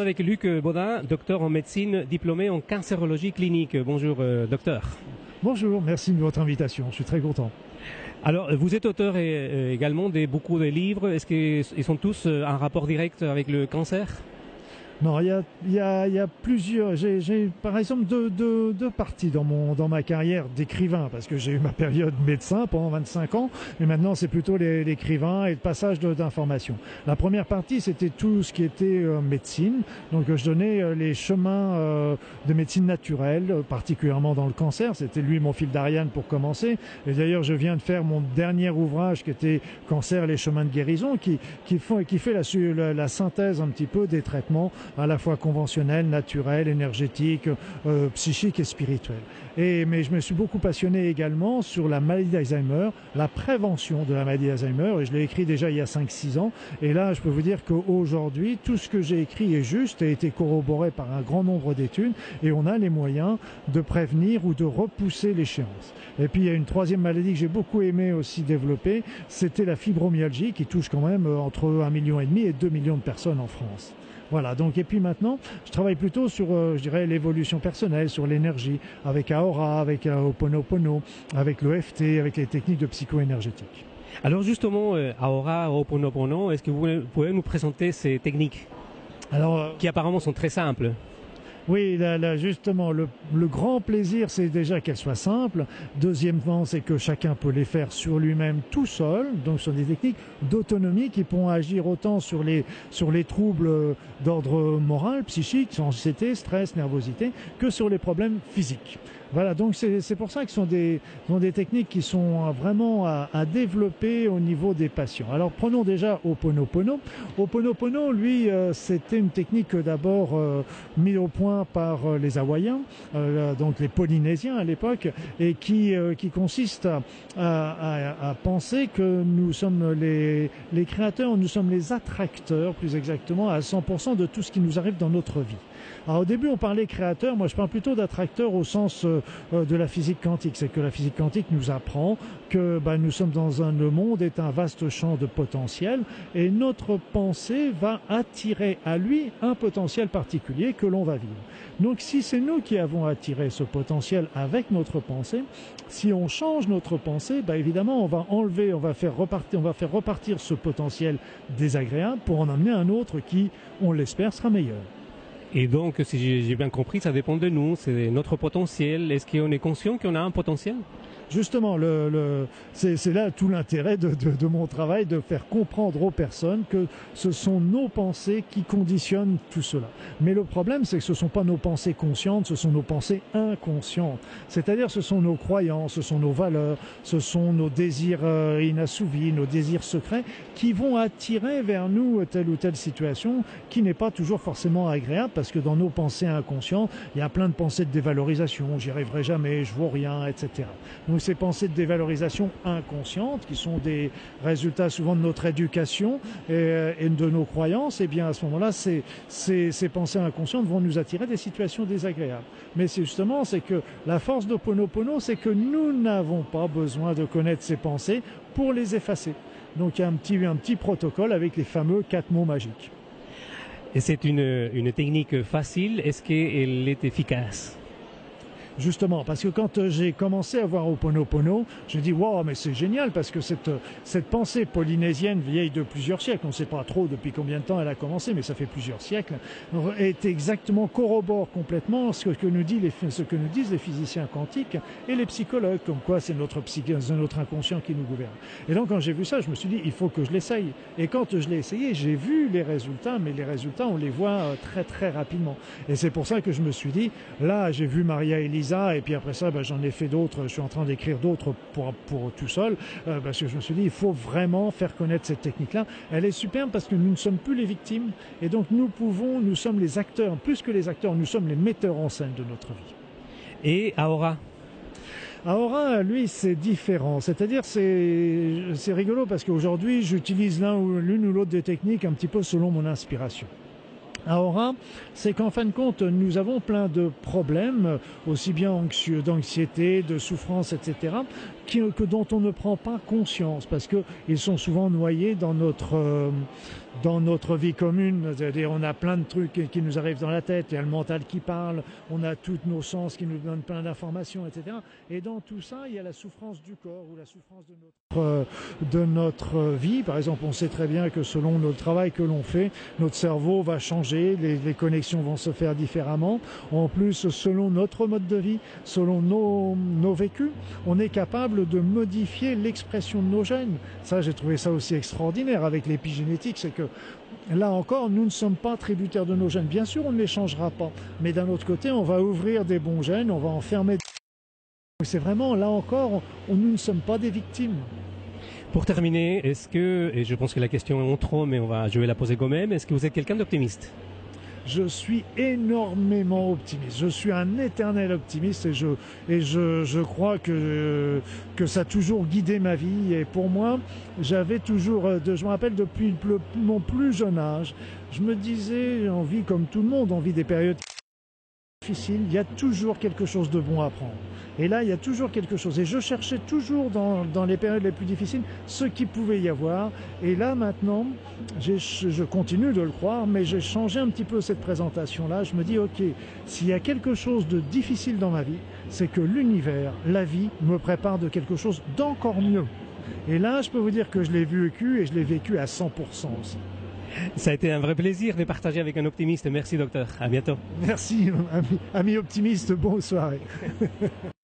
sommes avec Luc Baudin, docteur en médecine, diplômé en cancérologie clinique. Bonjour, euh, docteur. Bonjour, merci de votre invitation. Je suis très content. Alors, vous êtes auteur euh, également de beaucoup de livres. Est-ce qu'ils sont tous euh, en rapport direct avec le cancer? Non, il y a, y, a, y a, plusieurs. J'ai par exemple deux, deux, deux, parties dans, mon, dans ma carrière d'écrivain, parce que j'ai eu ma période médecin pendant 25 ans, mais maintenant c'est plutôt l'écrivain et le passage d'informations. La première partie, c'était tout ce qui était euh, médecine. Donc je donnais euh, les chemins euh, de médecine naturelle, particulièrement dans le cancer. C'était lui mon fil d'Ariane pour commencer. Et d'ailleurs, je viens de faire mon dernier ouvrage qui était Cancer, les chemins de guérison, qui, qui, font, qui fait la, la synthèse un petit peu des traitements à la fois conventionnel, naturel, énergétique, euh, psychique et spirituel. Et, mais je me suis beaucoup passionné également sur la maladie d'Alzheimer, la prévention de la maladie d'Alzheimer, et je l'ai écrit déjà il y a 5-6 ans. Et là, je peux vous dire qu'aujourd'hui, tout ce que j'ai écrit est juste et a été corroboré par un grand nombre d'études, et on a les moyens de prévenir ou de repousser l'échéance. Et puis, il y a une troisième maladie que j'ai beaucoup aimé aussi développer, c'était la fibromyalgie, qui touche quand même entre 1,5 million et 2 millions de personnes en France. Voilà, donc et puis maintenant, je travaille plutôt sur, euh, je dirais, l'évolution personnelle, sur l'énergie, avec Aora, avec euh, Oponopono, avec l'EFT, avec les techniques de psycho-énergétique. Alors justement, euh, Aora, Oponopono, est-ce que vous pouvez nous présenter ces techniques? Alors, qui apparemment sont très simples oui, là, là justement, le, le, grand plaisir, c'est déjà qu'elles soient simples. Deuxièmement, c'est que chacun peut les faire sur lui-même tout seul. Donc, ce sont des techniques d'autonomie qui pourront agir autant sur les, sur les troubles d'ordre moral, psychique, anxiété, stress, nervosité, que sur les problèmes physiques. Voilà, donc c'est pour ça que ce sont des, sont des techniques qui sont vraiment à, développer au niveau des patients. Alors prenons déjà Oponopono. Oponopono, lui, euh, c'était une technique d'abord euh, mise au point par euh, les Hawaïens, euh, donc les Polynésiens à l'époque, et qui, qui consiste à, à, à, penser que nous sommes les, les créateurs, nous sommes les attracteurs, plus exactement, à 100% de tout ce qui nous arrive dans notre vie. Alors au début on parlait créateur, moi je parle plutôt d'attracteur au sens euh, de la physique quantique. C'est que la physique quantique nous apprend que bah, nous sommes dans un le monde est un vaste champ de potentiel et notre pensée va attirer à lui un potentiel particulier que l'on va vivre. Donc si c'est nous qui avons attiré ce potentiel avec notre pensée, si on change notre pensée, bah, évidemment on va enlever, on va faire repartir, on va faire repartir ce potentiel désagréable pour en amener un autre qui, on l'espère, sera meilleur. Et donc, si j'ai bien compris, ça dépend de nous, c'est notre potentiel. Est-ce qu'on est conscient qu'on a un potentiel? Justement, c'est là tout l'intérêt de, mon travail, de faire comprendre aux personnes que ce sont nos pensées qui conditionnent tout cela. Mais le problème, c'est que ce ne sont pas nos pensées conscientes, ce sont nos pensées inconscientes. C'est-à-dire, ce sont nos croyances, ce sont nos valeurs, ce sont nos désirs euh, inassouvis, nos désirs secrets, qui vont attirer vers nous telle ou telle situation qui n'est pas toujours forcément agréable, parce que dans nos pensées inconscientes, il y a plein de pensées de dévalorisation, j'y arriverai jamais, je vaux rien, etc. ces pensées de dévalorisation inconscientes, qui sont des résultats souvent de notre éducation et, et de nos croyances, et eh bien à ce moment-là, ces, pensées inconscientes vont nous attirer des situations désagréables. Mais c'est justement, c'est que la force d'Oponopono, c'est que nous n'avons pas besoin de connaître ces pensées pour les effacer. Donc il y a un petit, un petit protocole avec les fameux quatre mots magiques. Et c'est une, une technique facile. Est-ce qu'elle est efficace? Justement, parce que quand euh, j'ai commencé à voir Oponopono, j'ai dit wow, mais c'est génial parce que cette, cette pensée polynésienne vieille de plusieurs siècles, on ne sait pas trop depuis combien de temps elle a commencé, mais ça fait plusieurs siècles, est exactement corrobore complètement ce que, nous dit les, ce que nous disent les physiciens quantiques et les psychologues, comme quoi c'est notre, notre inconscient qui nous gouverne. Et donc quand j'ai vu ça, je me suis dit il faut que je l'essaye. Et quand je l'ai essayé, j'ai vu les résultats, mais les résultats on les voit euh, très très rapidement. Et c'est pour ça que je me suis dit là j'ai vu Maria Elisa et puis après ça, ben, j'en ai fait d'autres. Je suis en train d'écrire d'autres pour, pour tout seul, euh, parce que je me suis dit, il faut vraiment faire connaître cette technique-là. Elle est superbe parce que nous ne sommes plus les victimes, et donc nous pouvons, nous sommes les acteurs, plus que les acteurs, nous sommes les metteurs en scène de notre vie. Et Aura Aura, lui, c'est différent. C'est-à-dire, c'est rigolo parce qu'aujourd'hui, j'utilise l'un ou l'une ou l'autre des techniques un petit peu selon mon inspiration. Aura, c'est qu'en fin de compte, nous avons plein de problèmes, aussi bien anxieux, d'anxiété, de souffrance, etc., que dont on ne prend pas conscience, parce qu'ils sont souvent noyés dans notre, euh, dans notre vie commune. C'est-à-dire, on a plein de trucs qui nous arrivent dans la tête. Il y a le mental qui parle, on a tous nos sens qui nous donnent plein d'informations, etc. Et dans tout ça, il y a la souffrance du corps ou la souffrance de notre, euh, vie. Par exemple, on sait très bien que selon le travail que l'on fait, notre cerveau va changer, les, les, connexions vont se faire différemment. En plus, selon notre mode de vie, selon nos, nos vécus, on est capable de modifier l'expression de nos gènes. Ça, j'ai trouvé ça aussi extraordinaire avec l'épigénétique, c'est que là encore, nous ne sommes pas tributaires de nos gènes. Bien sûr, on ne les changera pas, mais d'un autre côté, on va ouvrir des bons gènes, on va enfermer. C'est vraiment, là encore, nous ne sommes pas des victimes. Pour terminer, est-ce que, et je pense que la question est trop, mais on va, je vais la poser quand même, est-ce que vous êtes quelqu'un d'optimiste? Je suis énormément optimiste. Je suis un éternel optimiste et je, et je, je crois que, que ça a toujours guidé ma vie. Et pour moi, j'avais toujours, je me rappelle depuis mon plus jeune âge, je me disais, on vit comme tout le monde, on vit des périodes difficiles, il y a toujours quelque chose de bon à prendre. Et là, il y a toujours quelque chose. Et je cherchais toujours dans, dans les périodes les plus difficiles ce qu'il pouvait y avoir. Et là, maintenant, je continue de le croire, mais j'ai changé un petit peu cette présentation-là. Je me dis, OK, s'il y a quelque chose de difficile dans ma vie, c'est que l'univers, la vie, me prépare de quelque chose d'encore mieux. Et là, je peux vous dire que je l'ai vécu et je l'ai vécu à 100% aussi. Ça a été un vrai plaisir de partager avec un optimiste. Merci docteur. À bientôt. Merci ami, ami optimiste. Bonne soirée.